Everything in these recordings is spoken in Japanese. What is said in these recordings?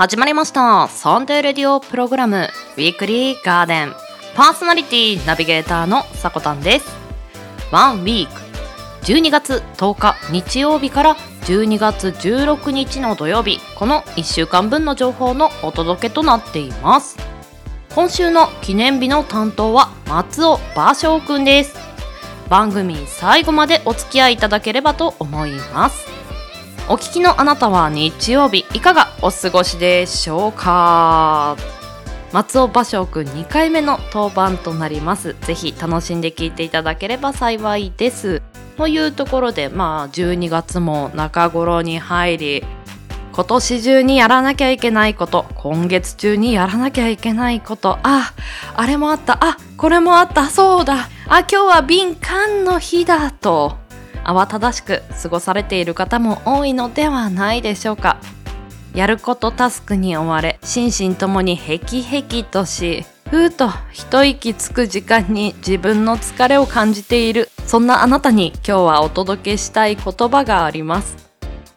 始まりました。サンデーレディオプログラムウィークリーガーデン。パーソナリティナビゲーターのさこたんです。ワンウィーク。12月10日日曜日から12月16日の土曜日。この1週間分の情報のお届けとなっています。今週の記念日の担当は松尾芭蕉くんです。番組最後までお付き合いいただければと思います。お聞きのあなたは日曜日いかがお過ごしでしょうか？松尾芭蕉くん2回目の当番となります。ぜひ楽しんで聞いていただければ幸いです。というところでまあ12月も中頃に入り今年中にやらなきゃいけないこと今月中にやらなきゃいけないこと。ああれもあった。あこれもあった。そうだ。あ今日は敏感の日だと。慌ただしく過ごされている方も多いのではないでしょうか。やることタスクに追われ心身ともにヘキヘキとしふーと一息つく時間に自分の疲れを感じている。そんなあなたに今日はお届けしたい言葉があります。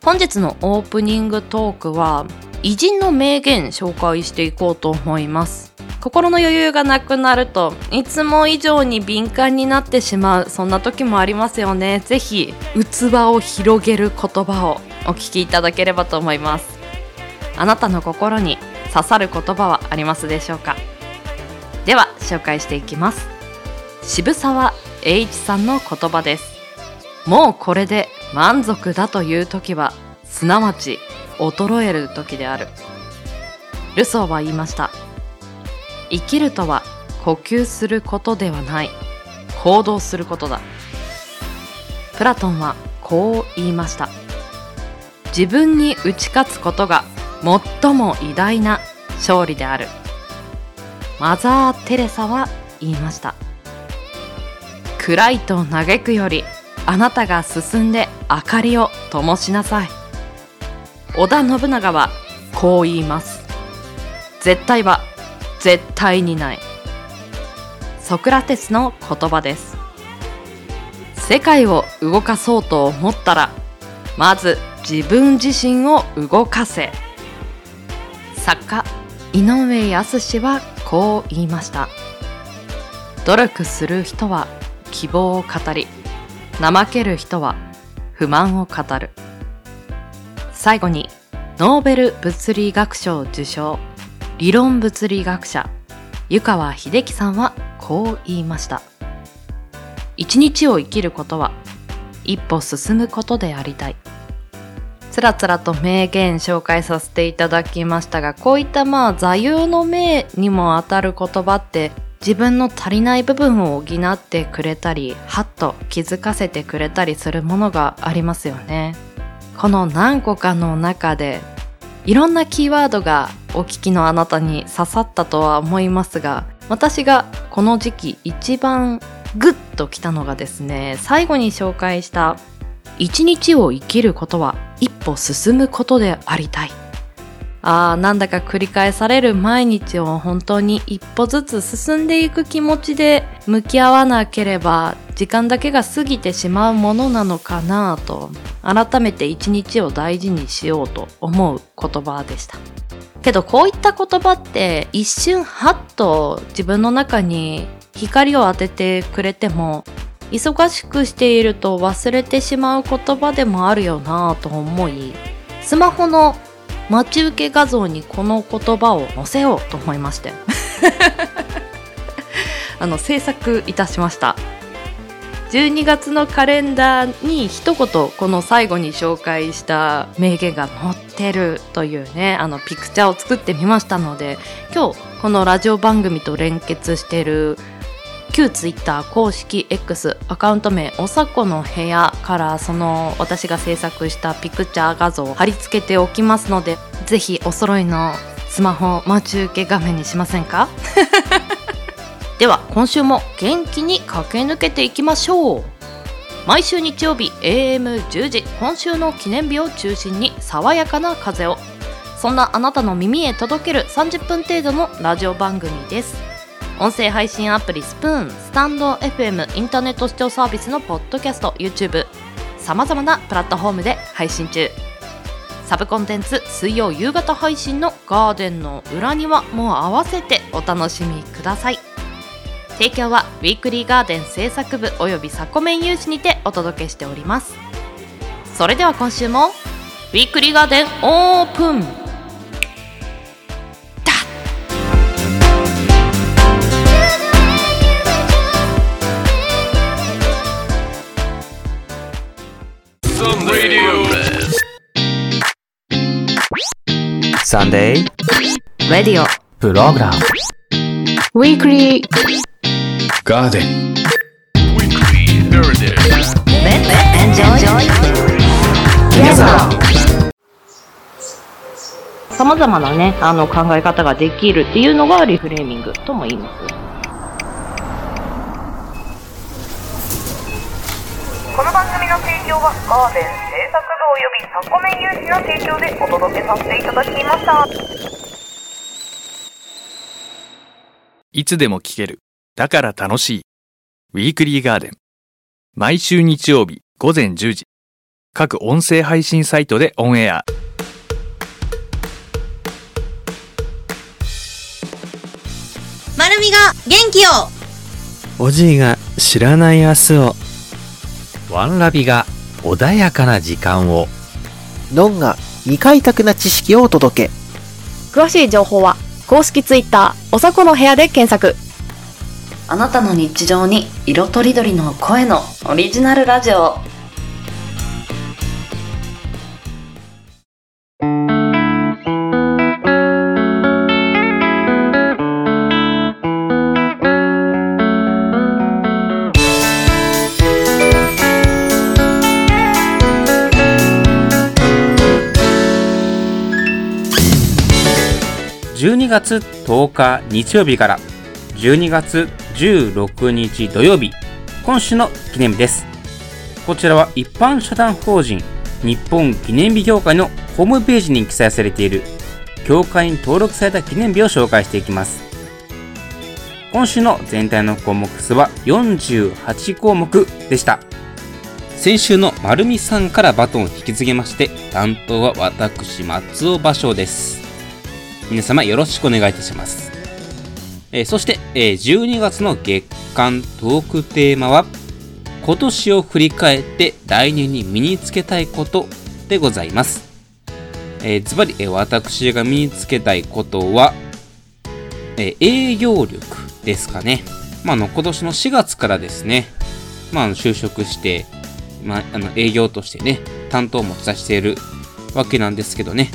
本日のオープニングトークは偉人の名言紹介していこうと思います。心の余裕がなくなるといつも以上に敏感になってしまうそんな時もありますよね。ぜひ器を広げる言葉をお聞きいただければと思います。あなたの心に刺さる言葉はありますでしょうか？では紹介していきます。渋沢栄一さんの言葉です。もうこれで満足だという時はすなわち衰える時である。ルソーは言いました。生きるとは呼吸することではない。行動することだ。プラトンはこう言いました。自分に打ち勝つことが最も偉大な勝利である。マザー・テレサは言いました。暗いと嘆くよりあなたが進んで明かりを灯しなさい。織田信長はこう言います。絶対は絶対にない。ソクラテスの言葉です。世界を動かそうと思ったらまず自分自身を動かせ。作家井上康はこう言いました。努力する人は希望を語り怠ける人は不満を語る。最後にノーベル物理学賞受賞。理論物理学者湯川秀樹さんはこう言いました。一日を生きることは一歩進むことでありたい。つらつらと名言紹介させていただきましたがこういったまあ座右の銘にもあたる言葉って自分の足りない部分を補ってくれたりはっと気づかせてくれたりするものがありますよね。この何個かの中でいろんなキーワードがお聞きのあなたに刺さったとは思いますが私がこの時期一番グッときたのがですね最後に紹介した一日を生きることは一歩進むことでありたい。あなんだか繰り返される毎日を本当に一歩ずつ進んでいく気持ちで向き合わなければ時間だけが過ぎてしまうものなのかなと改めて一日を大事にしようと思う言葉でした。けどこういった言葉って一瞬ハッと自分の中に光を当ててくれても忙しくしていると忘れてしまう言葉でもあるよなと思いスマホの待ち受け画像にこの言葉を載せようと思いまして。あの制作いたしました。12月のカレンダーに一言この最後に紹介した名言が載ってるというねあのピクチャーを作ってみましたので今日このラジオ番組と連結してる旧ツイッター公式 X アカウント名おさこの部屋からその私が制作したピクチャー画像を貼り付けておきますのでぜひお揃いのスマホ待ち受け画面にしませんか？では今週も元気に駆け抜けていきましょう。毎週日曜日 AM10 時今週の記念日を中心に爽やかな風を。そんなあなたの耳へ届ける30分程度のラジオ番組です。音声配信アプリスプーンスタンド FM インターネット視聴サービスのポッドキャスト YouTube さまざまなプラットフォームで配信中。サブコンテンツ水曜夕方配信のガーデンの裏庭も合わせてお楽しみください。提供はウィークリーガーデン制作部およびサコメン有志にてお届けしております。それでは今週もウィークリーガーデンオープン。レディオプログラム Weekly Garden. Weekly Garden. Enjoy さまざまなねあの考え方ができるっていうのがリフレーミングとも言いますこの番組の提供はガーデン制作部およびサコメン有志の提供でお届けさせていただきました。いつでも聞ける。だから楽しい。ウィークリーガーデン。毎週日曜日午前10時。各音声配信サイトでオンエア。まるみが元気をおじいが知らない明日をワンラビが穏やかな時間を。ノンが未開拓な知識をお届け詳しい情報は公式ツイッターおさこの部屋で検索。あなたの日常に色とりどりの声のオリジナルラジオ。12月10日日曜日から12月16日土曜日今週の記念日です。こちらは一般社団法人日本記念日協会のホームページに記載されている協会に登録された記念日を紹介していきます。今週の全体の項目数は48項目でした。先週の丸美さんからバトンを引き継ぎまして担当は私松尾芭蕉です。皆様よろしくお願いいたします。えーそして、えー12月の月間トークテーマは、今年を振り返って来年に身につけたいことでございます。えーズバリ、えー私が身につけたいことは、えー営業力ですかね。まあ、の、今年の4月からですね、まあ、就職して、まあ、あの、営業としてね、担当を持ち出しているわけなんですけどね、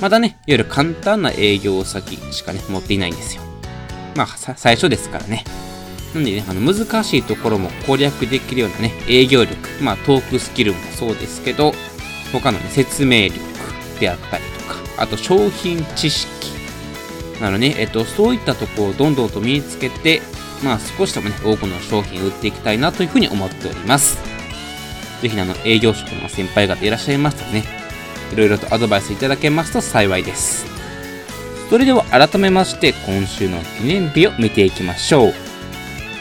まだね、いわゆる簡単な営業先しかね、持っていないんですよ。まあ、さ最初ですからね。なんでね、あの、難しいところも攻略できるようなね、営業力、まあ、トークスキルもそうですけど、他のね、説明力であったりとか、あと商品知識なのね、えっと、そういったとこをどんどんと身につけて、まあ、少しでもね、多くの商品を売っていきたいなというふうに思っております。ぜひね、あの、営業職の先輩方いらっしゃいましたらね、いろいろとアドバイスいただけますと幸いです。それでは改めまして今週の記念日を見ていきましょう。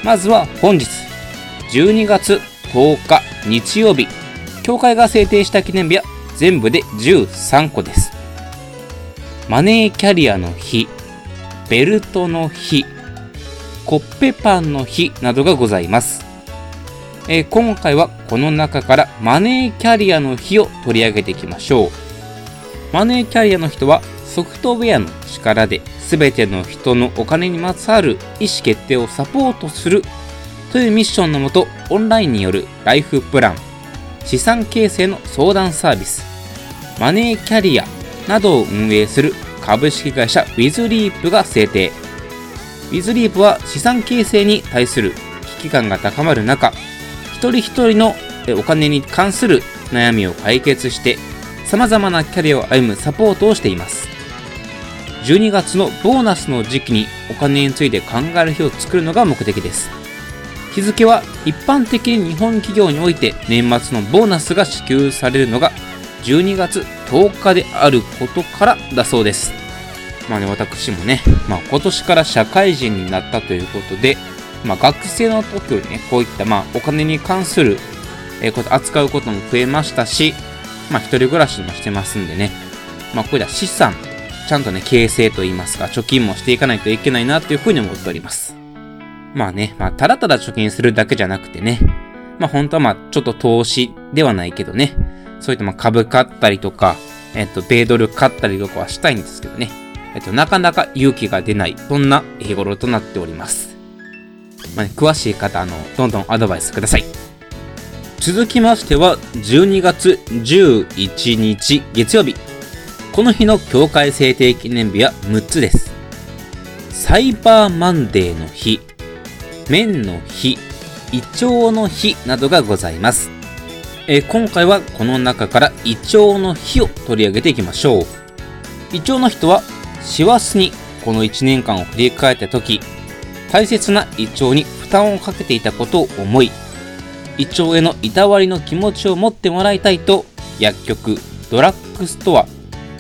まずは本日、12月10日日曜日、協会が制定した記念日は全部で13個です。マネーキャリアの日、ベルトの日、コッペパンの日などがございます。えー今回はこの中からマネーキャリアの日を取り上げていきましょう。マネーキャリアの人はソフトウェアの力で全ての人のお金にまつわる意思決定をサポートするというミッションのもとオンラインによるライフプラン、資産形成の相談サービス、マネーキャリアなどを運営する株式会社ウィズリープが制定。ウィズリープは資産形成に対する危機感が高まる中、一人一人のお金に関する悩みを解決して、様々なキャリアを歩むサポートをしています。12月のボーナスの時期にお金について考える日を作るのが目的です。日付は一般的に日本企業において年末のボーナスが支給されるのが12月10日であることからだそうです。まあね、私もね、まあ今年から社会人になったということで、まあ学生の時よりね、こういったまあお金に関するえーこと扱うことも増えましたし、まあ一人暮らしもしてますんでね、まあ、こういった資産、ちゃんとね、形成といいますか、貯金もしていかないといけないなというふうに思っております。まあね、まあ、ただただ貯金するだけじゃなくてね、まあ本当はまあ、ちょっと投資ではないけどね、そういったまあ株買ったりとか、えっと、米ドル買ったりとかはしたいんですけどね、えっと、なかなか勇気が出ない、そんな日頃となっております。まあね、詳しい方、あの、どんどんアドバイスください。続きましては、12月11日月曜日。この日の協会制定記念日は6つです。サイバーマンデーの日、麺の日、イチョウの日などがございます。え今回はこの中からイチョウの日を取り上げていきましょう。イチョウの日とは、師走にこの1年間を振り返った時、大切なイチョウに負担をかけていたことを思い、イチョウへのいたわりの気持ちを持ってもらいたいと、薬局、ドラッグストア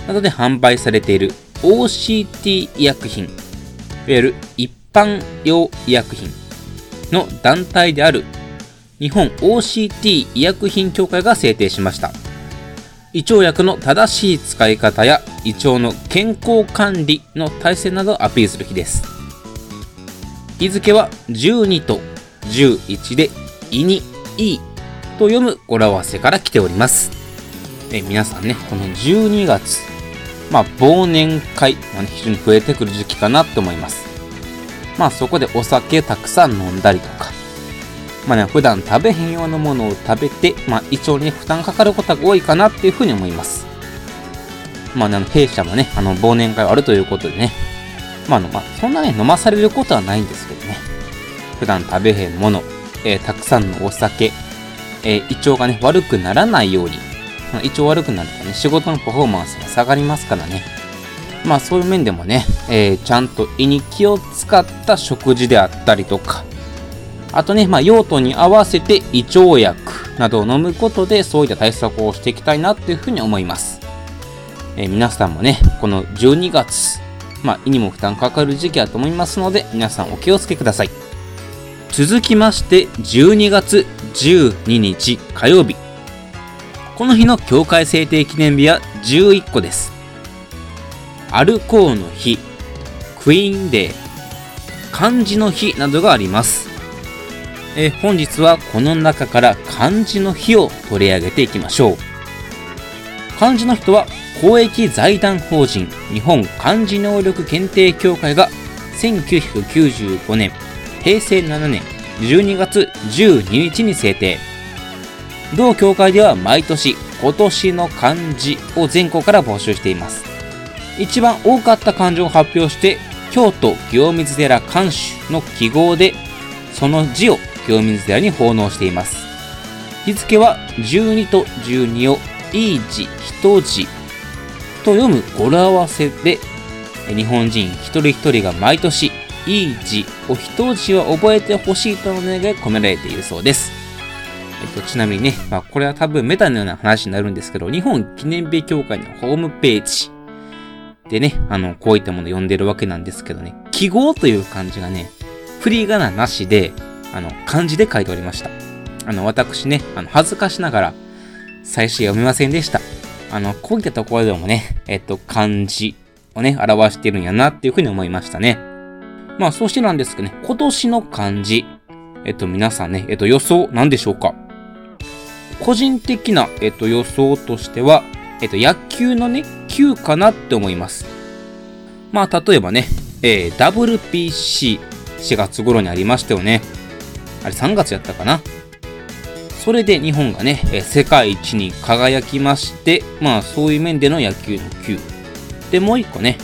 などで販売されている OCT 医薬品、いわゆる一般用医薬品の団体である日本 OCT 医薬品協会が制定しました。胃腸薬の正しい使い方や胃腸の健康管理の体制などをアピールする日です。日付は12と11で胃にいいと読む語呂合わせから来ております。え皆さんね、この12月、まあ忘年会、まあね非常に増えてくる時期かなと思います。まあそこでお酒たくさん飲んだりとか、まあね、普段食べへんようなものを食べて、まあ胃腸に負担かかることが多いかなっていうふうに思います。まあね、あの弊社もね、あの忘年会あるということでね、まあの、まあそんなね、飲まされることはないんですけどね、普段食べへんもの、えーたくさんのお酒、えー胃腸がね、悪くならないように、ま胃腸悪くなるとね、仕事のパフォーマンスが下がりますからね。まあそういう面でもね、えーちゃんと胃に気を使った食事であったりとか、あとね、まあ用途に合わせて胃腸薬などを飲むことでそういった対策をしていきたいなっていうふうに思います。え皆さんもね、この12月、まあ胃にも負担かかる時期だと思いますので、皆さんお気をつけください。続きまして、12月12日火曜日。この日の協会制定記念日は11個です。アルコーの日、クイーンデー、漢字の日などがあります。え本日はこの中から漢字の日を取り上げていきましょう。漢字の日とは公益財団法人日本漢字能力検定協会が1995年平成7年12月12日に制定。同協会では毎年今年の漢字を全国から募集しています。一番多かった漢字を発表して京都清水寺漢主の記号でその字を清水寺に奉納しています。日付は12と12をいい字一字と読む語呂合わせで日本人一人一人が毎年いい字を一字は覚えてほしいとの願いが込められているそうです。えっと、ちなみにね、まあ、これは多分メタのような話になるんですけど、日本記念日協会のホームページでね、あの、こういったものを読んでるわけなんですけどね、記号という漢字がね、振り仮名なしで、あの、漢字で書いておりました。あの、私ね、あの、恥ずかしながら、最初読めませんでした。あの、こういったところでもね、えっと、漢字をね、表してるんやなっていうふうに思いましたね。まあ、そしてなんですけどね、今年の漢字、えっと、皆さんね、えっと、予想なんでしょうか？個人的な、えっと、予想としては、えっと、野球のね、球かなって思います。まあ、例えばね、えー WPC、4月頃にありましたよね。あれ3月やったかな？それで日本がね、世界一に輝きまして、まあそういう面での野球の球。で、もう一個ね、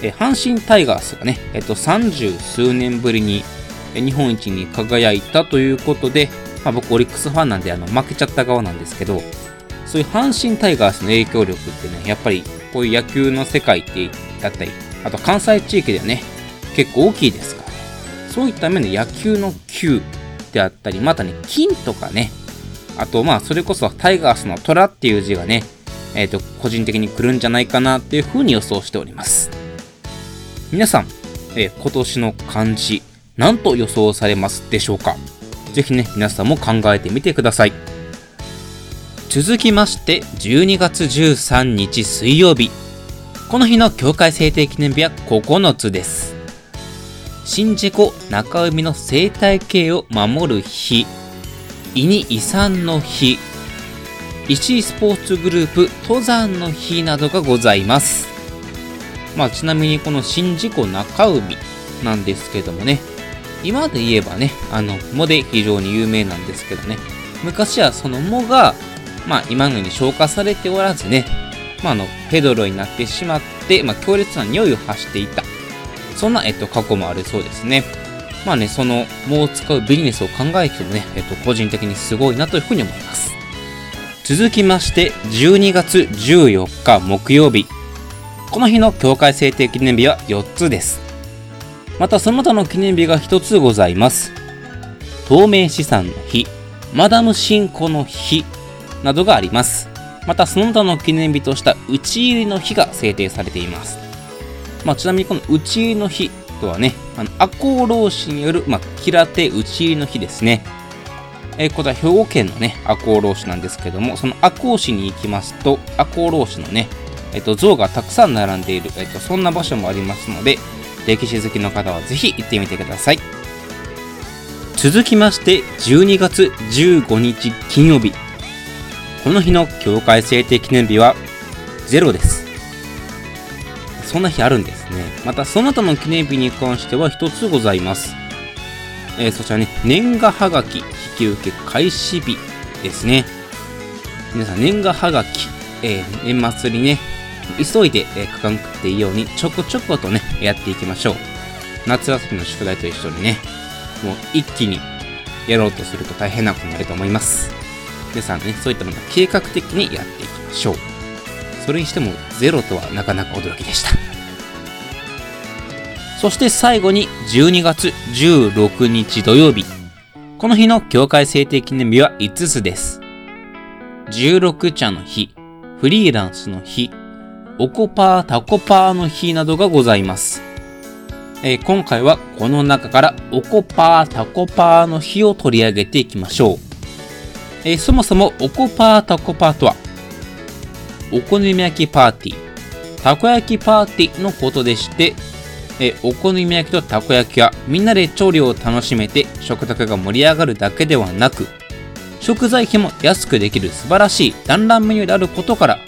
阪神タイガースがね、えっ、と、30数年ぶりに、日本一に輝いたということで、まあ僕オリックスファンなんであの負けちゃった側なんですけど、そういう阪神タイガースの影響力ってね、やっぱりこういう野球の世界ってだったり、あと関西地域ではね、結構大きいですから、そういった面で野球の球であったり、またね、金とかね、あとまあそれこそタイガースの虎っていう字がね、えっ、と、個人的に来るんじゃないかなっていうふうに予想しております。皆さん、えー今年の漢字、何と予想されますでしょうか？ぜひね、皆さんも考えてみてください。続きまして、12月13日水曜日。この日の境界制定記念日は9つです。宍道湖中海の生態系を守る日、伊に遺産の日、石井スポーツグループ登山の日などがございます。まあちなみにこの宍道湖中海なんですけどもね、今で言えばね、あの、藻で非常に有名なんですけどね、昔はその藻が、まあ今のように消化されておらずね、まああの、ペドロになってしまって、まあ強烈な匂いを発していた。そんな、えっと、過去もあるそうですね。まあね、その藻を使うビジネスを考えてもね、えっと、個人的にすごいなというふうに思います。続きまして、12月14日木曜日。この日の境界制定記念日は4つです。またその他の記念日が1つございます。透明資産の日、マダム信仰の日などがあります。またその他の記念日とした打ち入りの日が制定されています。まあ、ちなみにこの打ち入りの日とはね、あの赤穂浪士による、まあ、キラテ打ち入りの日ですね。えーこちら兵庫県のね、赤穂浪士なんですけども、その赤穂市に行きますと、赤穂浪士のね、えっ、と、像がたくさん並んでいる、えっ、と、そんな場所もありますので、歴史好きの方はぜひ行ってみてください。続きまして、12月15日金曜日。この日の境界制定記念日は0です。そんな日あるんですね。また、その他の記念日に関しては1つございます。えーそちらね、年賀はがき引き受け開始日ですね。皆さん、年賀はがき、えー年末にね、急いで、えー書かなくていいように、ちょこちょことね、やっていきましょう。夏休みの宿題と一緒にね、もう一気にやろうとすると大変なことになると思います。皆さんね、そういったものを計画的にやっていきましょう。それにしても、ゼロとはなかなか驚きでした。そして最後に12月16日土曜日。この日の境界制定記念日は5つです。16茶の日、フリーランスの日、おこパータコパーの日などがございます。えー今回はこの中からおこパータコパーの日を取り上げていきましょう。えーそもそもおこパータコパーとは、お好み焼きパーティー、たこ焼きパーティーのことでして、えお好み焼きとたこ焼きはみんなで調理を楽しめて食卓が盛り上がるだけではなく食材費も安くできる素晴らしい団らんメニューであることから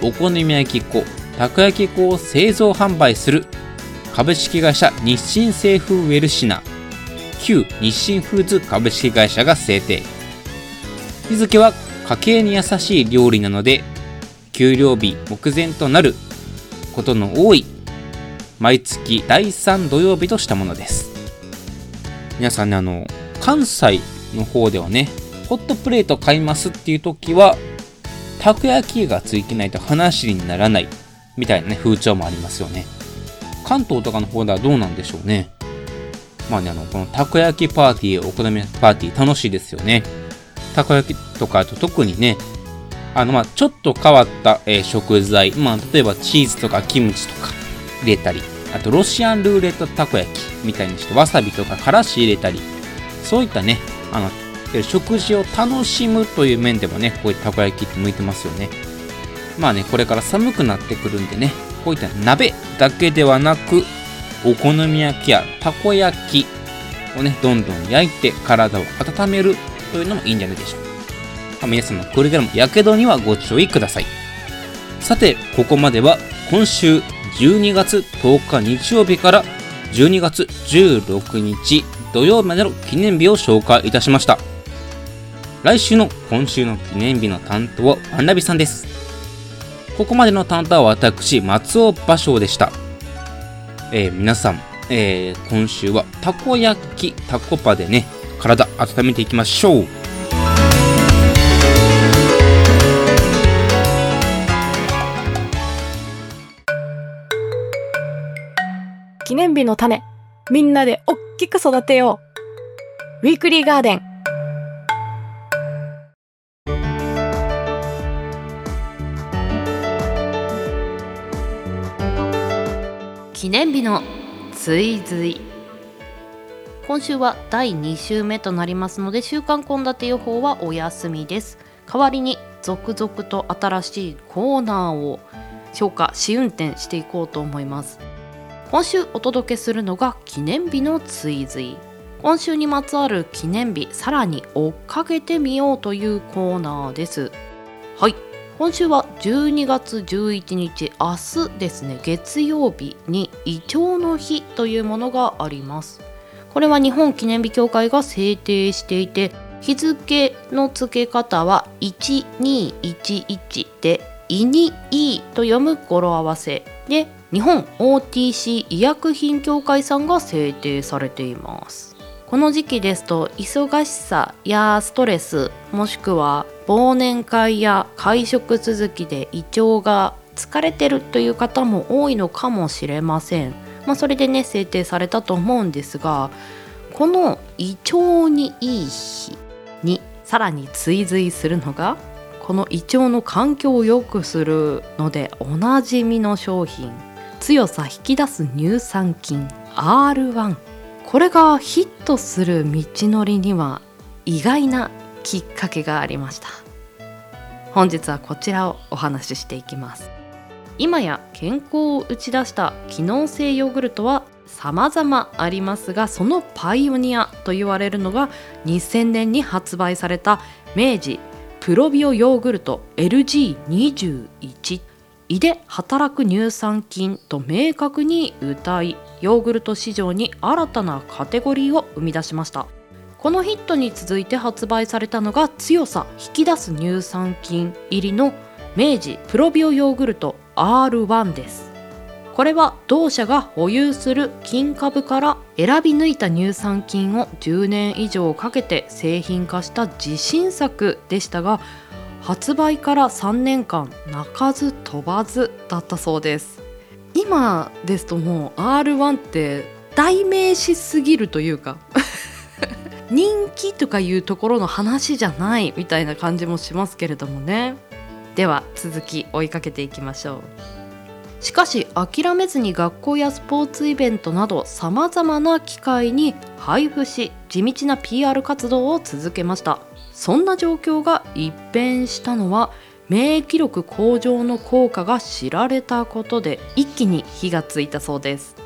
お好み焼き粉たこ焼き粉を製造販売する株式会社日清製風ウェルシナ旧日清フーズ株式会社が制定。日付は家計に優しい料理なので給料日目前となることの多い毎月第3土曜日としたものです。皆さんねあの関西の方ではねホットプレート買いますっていう時はたこ焼きがついてないと話にならないみたいなね風潮もありますよね。関東とかの方ではどうなんでしょうね。まあねあのこのたこ焼きパーティーお好みパーティー楽しいですよね。たこ焼きとかあと特にねあのまあちょっと変わった、えー食材。まあ例えばチーズとかキムチとか入れたりあとロシアンルーレットたこ焼きみたいにしてわさびとかからし入れたりそういったねあの食事を楽しむという面でもねこういったたこ焼きって向いてますよね。まあねこれから寒くなってくるんでねこういった鍋だけではなくお好み焼きやたこ焼きをねどんどん焼いて体を温めるというのもいいんじゃないでしょうか、皆様くれぐれもやけどにはご注意ください。さてここまでは今週12月10日日曜日から12月16日土曜日までの記念日を紹介いたしました。来週の今週の記念日の担当はワンラビさんです。ここまでの担当は私松尾芭蕉でした、えー皆さん、えー今週はたこ焼きたこパでね体温めていきましょう。記念日の種、みんなでおっきく育てよう。ウィークリーガーデン。記念日の追随今週は第2週目となりますので週間献立予報はお休みです代わりに続々と新しいコーナーを消化試運転していこうと思います今週お届けするのが記念日の追随。今週にまつわる記念日さらに追っかけてみようというコーナーです。はい。今週は12月11日明日ですね月曜日にイチョウの日というものがあります。これは日本記念日協会が制定していて日付の付け方は1211で「いにい」と読む語呂合わせで日本 OTC 医薬品協会さんが制定されていますこの時期ですと忙しさやストレスもしくは忘年会や会食続きで胃腸が疲れてるという方も多いのかもしれません。まあ、それでね制定されたと思うんですがこの胃腸にいい日にさらに追随するのがこの胃腸の環境を良くするのでおなじみの商品強さ引き出す乳酸菌 R1 これがヒットする道のりには意外なきっかけがありました。本日はこちらをお話ししていきます。今や健康を打ち出した機能性ヨーグルトは様々ありますがそのパイオニアと言われるのが2000年に発売された明治プロビオヨーグルト LG21 胃で働く乳酸菌と明確に謳いヨーグルト市場に新たなカテゴリーを生み出しました。このヒットに続いて発売されたのが強さ引き出す乳酸菌入りの明治プロビオヨーグルト R1 です。これは同社が保有する金株から選び抜いた乳酸菌を10年以上かけて製品化した自信作でしたが発売から3年間鳴かず飛ばずだったそうです。今ですともう R1 って代名詞すぎるというか 人気とかいうところの話じゃないみたいな感じもしますけれどもね。では続き追いかけていきましょう。しかし諦めずに学校やスポーツイベントなどさまざまな機会に配布し地道な PR 活動を続けました。そんな状況が一変したのは免疫力向上の効果が知られたことで一気に火がついたそうです。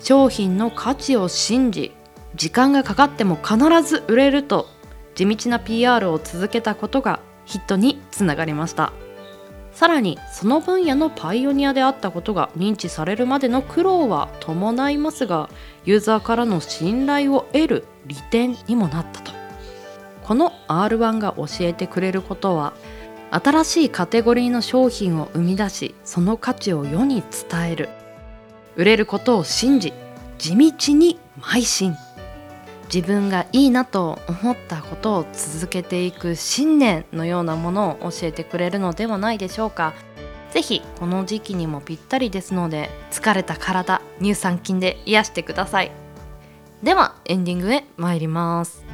商品の価値を信じ時間がかかっても必ず売れると地道な PR を続けたことがヒットにつながりました。さらにその分野のパイオニアであったことが認知されるまでの苦労は伴いますがユーザーからの信頼を得る利点にもなったと。この R1 が教えてくれることは新しいカテゴリーの商品を生み出しその価値を世に伝える。売れることを信じ地道に邁進。自分がいいなと思ったことを続けていく信念のようなものを教えてくれるのではないでしょうか。ぜひこの時期にもぴったりですので疲れた体乳酸菌で癒してください。ではエンディングへ参ります。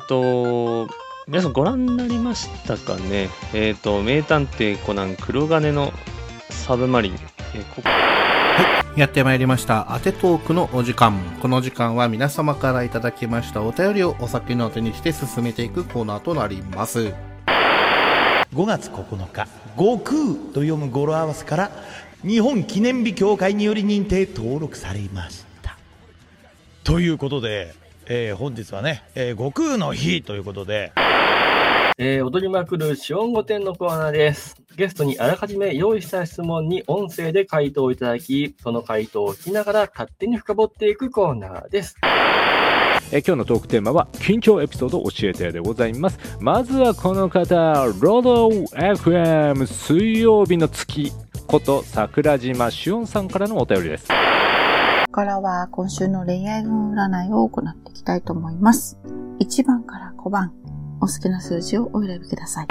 っ、と、皆さんご覧になりましたかね？えっ、と、名探偵コナン黒金のサブマリン。えーここはい、やってまいりました。当てトークのお時間。この時間は皆様からいただきましたお便りをお酒のあてにして進めていくコーナーとなります。5月9日「悟空」と読む語呂合わせから日本記念日協会により認定登録されましたということで、えー本日はね、えー悟空の日ということでえー踊りまくる四音御殿のコーナーです。ゲストにあらかじめ用意した質問に音声で回答いただき、その回答を聞きながら勝手に深掘っていくコーナーです。えー今日のトークテーマは緊張エピソード教えてでございますまずはこの方ロード FM 水曜日の月こと桜島しおんさんからのお便りですからは今週の恋愛運占いを行っていきたいと思います。1番から5番、お好きな数字をお選びください。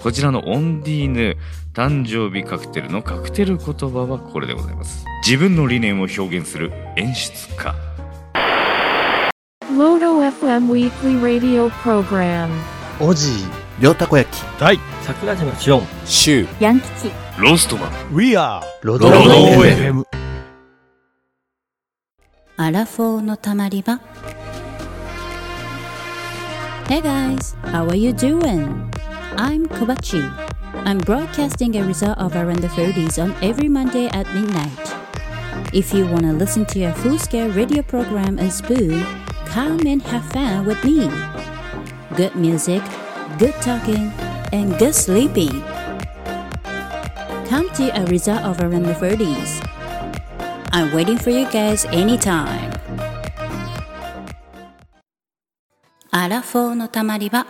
こちらのオンディーヌ誕生日カクテルのカクテル言葉はこれでございます。自分の理念を表現する演出家。Lodo FM Weekly Radio Program おじい、両たこ焼き。大、桜島しおん、シュヤン吉ローストマン We are ロドロドロ FM アラフォーのたまり場 Hey guys, how are you doing? I'm Kobachi. I'm broadcasting a result of Around the 30s on every Monday at midnight. If you want to listen to a full-scale radio program and spoon, come and have fun with me. Good music, good talking, and good sleeping. Come to a result of Around the 30s. I'm waiting for you guys anytime. アラフォーのたまり場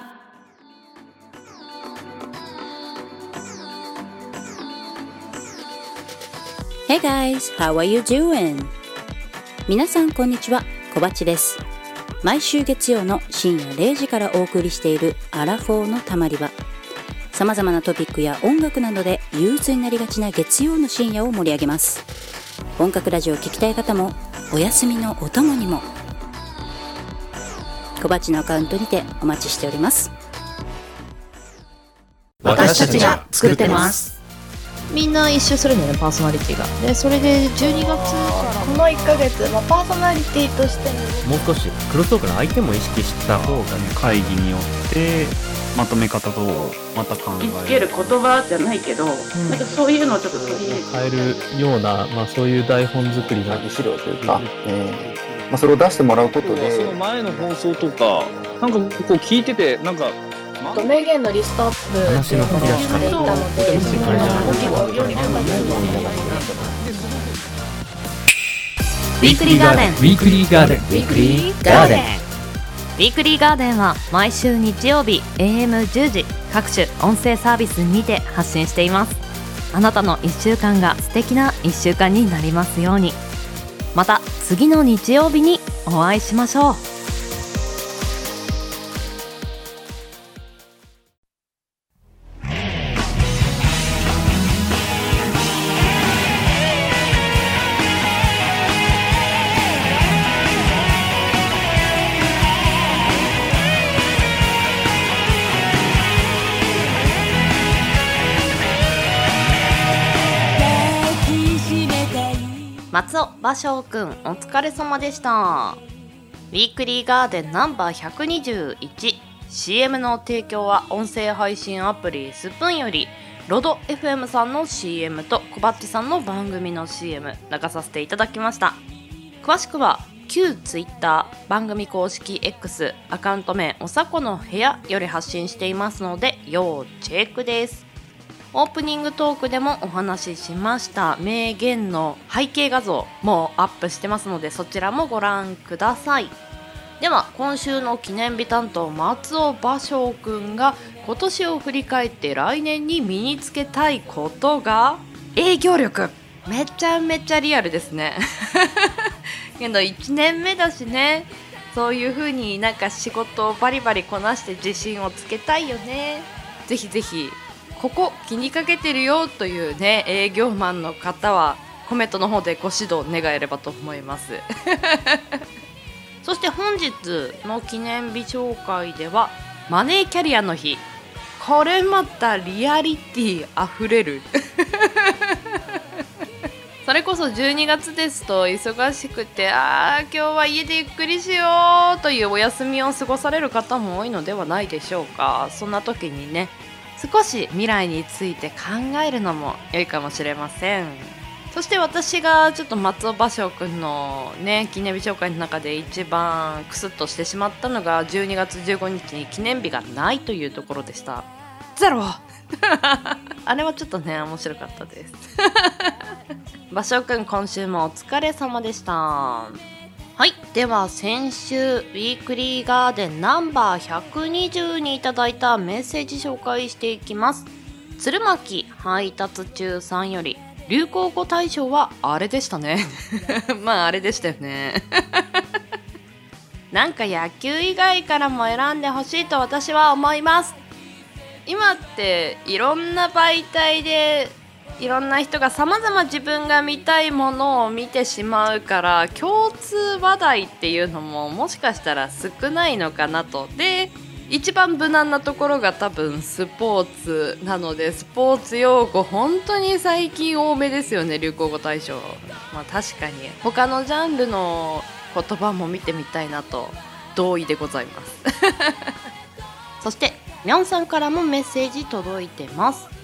Hey guys, how are you doing? 皆さんこんにちは、小バチです。毎週月曜の深夜0時からお送りしているアラフォーのたまり場。様々なトピックや音楽などで憂鬱になりがちな月曜の深夜を盛り上げます。音楽ラジオを聴きたい方も、お休みのお供にも。小バチのアカウントにてお待ちしております。私たちが作ってますみんな一周するんだよねパーソナリティがでそれで12月この1ヶ月、まあ、パーソナリティとしてももう少しクロストークの相手も意識した方がね会議によってまとめ方とまた考えつける言葉じゃないけど、なんかそういうのをちょっと取り入れて。変えるような、まあ、そういう台本作りの資料というか、えまあ、それを出してもらうことそでの前の放送とかなんかこう聞いててなんか名言のリストアップ話の振り出ししていたのでウィークリーガーデンウィークリーガーデンウィークリーガーデンウィークリーガーデンは毎週日曜日 AM10 時各種音声サービスにて発信しています。あなたの1週間が素敵な1週間になりますように。また次の日曜日にお会いしましょう。松尾芭蕉くんお疲れ様でした。ウィークリーガーデンナンバー 121CM の提供は音声配信アプリスプーンよりロド FM さんの CM とコバッチさんの番組の CM 流させていただきました。詳しくは旧 Twitter 番組公式 X アカウント名おさこの部屋より発信していますので要チェックです。オープニングトークでもお話ししました。名言の背景画像もアップしてますのでそちらもご覧ください。では今週の記念日担当松尾芭蕉くんが今年を振り返って来年に身につけたいことが？営業力めちゃめちゃリアルですね。けど1年目だしね。そういう風になんか仕事をバリバリこなして自信をつけたいよね。ぜひぜひここ気にかけてるよというね営業マンの方はコメントの方でご指導願えればと思います。そして本日の記念日紹介ではマネーキャリアの日。これまたリアリティあふれる。それこそ12月ですと忙しくてあー今日は家でゆっくりしようというお休みを過ごされる方も多いのではないでしょうか。そんな時にね少し未来について考えるのも良いかもしれません。そして私がちょっと松尾芭蕉くんのね記念日紹介の中で一番クスッとしてしまったのが12月15日に記念日がないというところでした。ゼロ。あれはちょっとね面白かったです。芭蕉くん今週もお疲れ様でしたはい。では先週ウィークリーガーデンナンバー120にいただいたメッセージ紹介していきます。鶴巻配達中さんより流行語大賞はあれでしたね。まああれでしたよね。なんか野球以外からも選んでほしいと私は思います。今っていろんな媒体でいろんな人がさまざま自分が見たいものを見てしまうから共通話題っていうのももしかしたら少ないのかなと。で一番無難なところが多分スポーツなのでスポーツ用語本当に最近多めですよね流行語大賞。まあ確かに。他のジャンルの言葉も見てみたいなと同意でございます。そしてみょんさんからもメッセージ届いてます。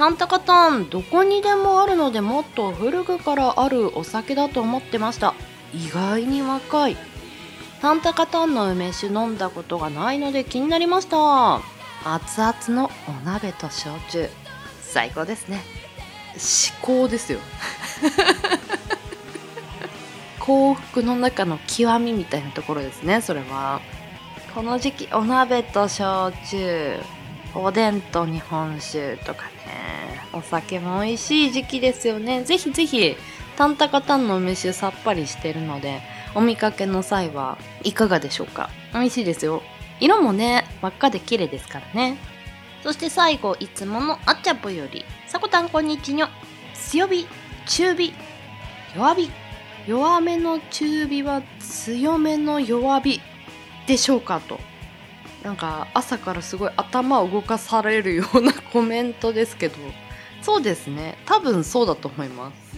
タンタカタンどこにでもあるのでもっと古くからあるお酒だと思ってました。意外に若い。タンタカタンの梅酒飲んだことがないので気になりました。熱々のお鍋と焼酎。最高ですね。至高ですよ。幸福の中の極みみたいなところですねそれは。この時期お鍋と焼酎。おでんと日本酒とかねお酒も美味しい時期ですよね。ぜひぜひタンタカタンの梅酒さっぱりしてるのでお見かけの際はいかがでしょうか？美味しいですよ。色もね真っ赤で綺麗ですからね。そして最後いつものあっちゃぽよりさこたんこんにちにょ。強火中火弱火。弱めの中火は強めの弱火でしょうかと。なんか朝からすごい頭を動かされるようなコメントですけど。そうですね。多分そうだと思います。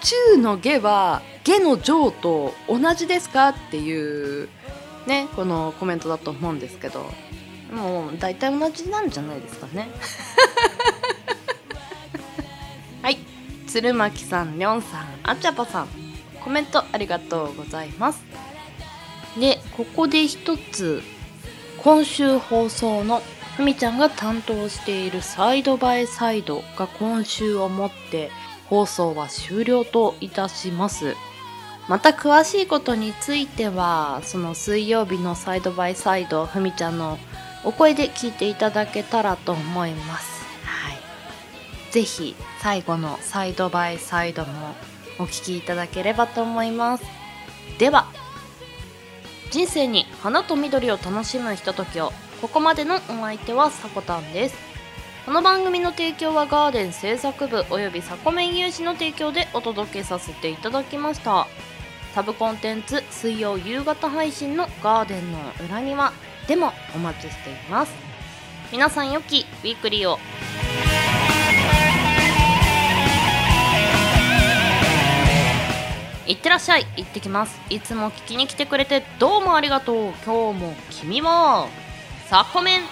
中の下は下の上と同じですかっていうねこのコメントだと思うんですけど。もう大体同じなんじゃないですかね。はい。鶴巻さんりょんさんあちゃぽさん。コメントありがとうございます。でここで一つ今週放送のふみちゃんが担当しているサイドバイサイドが今週をもって放送は終了といたします。また詳しいことについてはその水曜日のサイドバイサイドふみちゃんのお声で聞いていただけたらと思います。はい。ぜひ最後のサイドバイサイドもお聞きいただければと思います。では人生に花と緑を楽しむひとときをここまでのお相手はさこたんです。この番組の提供はガーデン製作部およびサコメン有志の提供でお届けさせていただきました。サブコンテンツ水曜夕方配信のガーデンの裏庭でもお待ちしています。皆さん良きウィークリーを。いってらっしゃい。行ってきます。いつも聞きに来てくれてどうもありがとう。今日も君もサコメンだ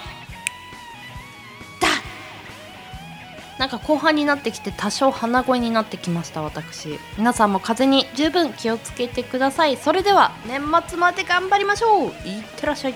なんか後半になってきて多少鼻声になってきました私。皆さんも風に十分気をつけてください。それでは年末まで頑張りましょう。いってらっしゃい。